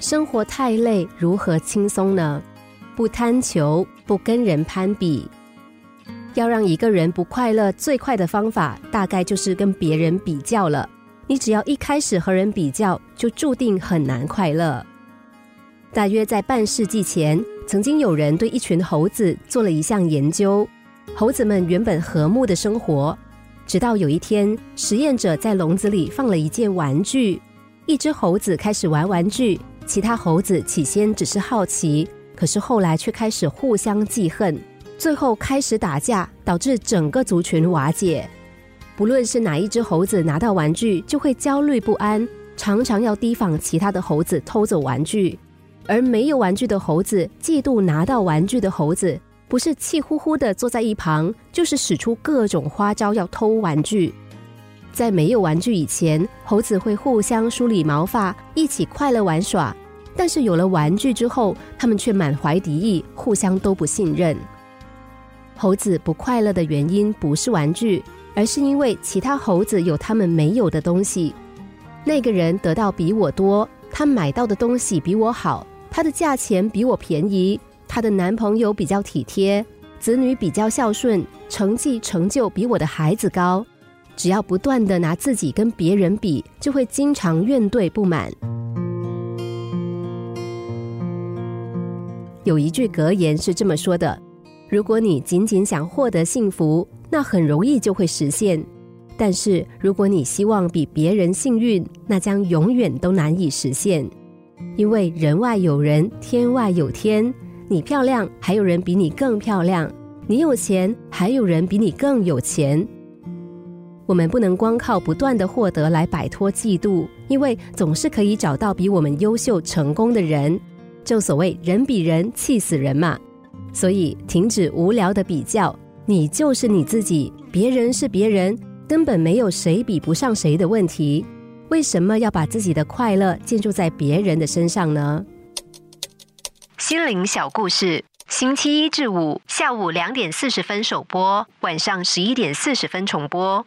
生活太累，如何轻松呢？不贪求，不跟人攀比。要让一个人不快乐，最快的方法大概就是跟别人比较了。你只要一开始和人比较，就注定很难快乐。大约在半世纪前，曾经有人对一群猴子做了一项研究。猴子们原本和睦的生活，直到有一天，实验者在笼子里放了一件玩具，一只猴子开始玩玩具，其他猴子起先只是好奇。可是后来却开始互相记恨，最后开始打架，导致整个族群瓦解。不论是哪一只猴子拿到玩具，就会焦虑不安，常常要提防其他的猴子偷走玩具；而没有玩具的猴子嫉妒拿到玩具的猴子，不是气呼呼的坐在一旁，就是使出各种花招要偷玩具。在没有玩具以前，猴子会互相梳理毛发，一起快乐玩耍。但是有了玩具之后，他们却满怀敌意，互相都不信任。猴子不快乐的原因不是玩具，而是因为其他猴子有他们没有的东西。那个人得到比我多，他买到的东西比我好，他的价钱比我便宜，他的男朋友比较体贴，子女比较孝顺，成绩成就比我的孩子高。只要不断的拿自己跟别人比，就会经常怨怼不满。有一句格言是这么说的：“如果你仅仅想获得幸福，那很容易就会实现；但是如果你希望比别人幸运，那将永远都难以实现。因为人外有人，天外有天。你漂亮，还有人比你更漂亮；你有钱，还有人比你更有钱。我们不能光靠不断的获得来摆脱嫉妒，因为总是可以找到比我们优秀、成功的人。”正所谓人比人气死人嘛，所以停止无聊的比较，你就是你自己，别人是别人，根本没有谁比不上谁的问题。为什么要把自己的快乐建筑在别人的身上呢？心灵小故事，星期一至五下午两点四十分首播，晚上十一点四十分重播。